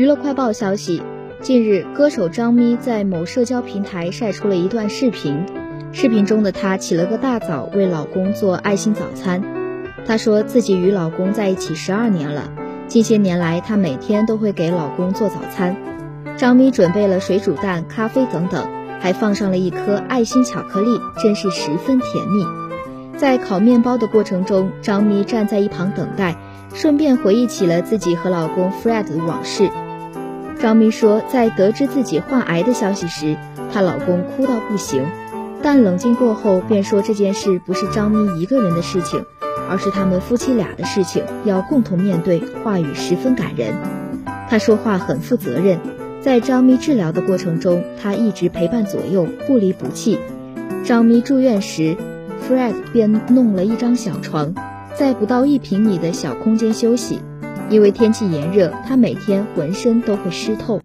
娱乐快报消息，近日，歌手张咪在某社交平台晒出了一段视频。视频中的她起了个大早，为老公做爱心早餐。她说自己与老公在一起十二年了，近些年来她每天都会给老公做早餐。张咪准备了水煮蛋、咖啡等等，还放上了一颗爱心巧克力，真是十分甜蜜。在烤面包的过程中，张咪站在一旁等待，顺便回忆起了自己和老公 Fred 的往事。张咪说，在得知自己患癌的消息时，她老公哭到不行，但冷静过后便说这件事不是张咪一个人的事情，而是他们夫妻俩的事情，要共同面对。话语十分感人，他说话很负责任。在张咪治疗的过程中，他一直陪伴左右，不离不弃。张咪住院时，Fred 便弄了一张小床，在不到一平米的小空间休息。因为天气炎热，他每天浑身都会湿透。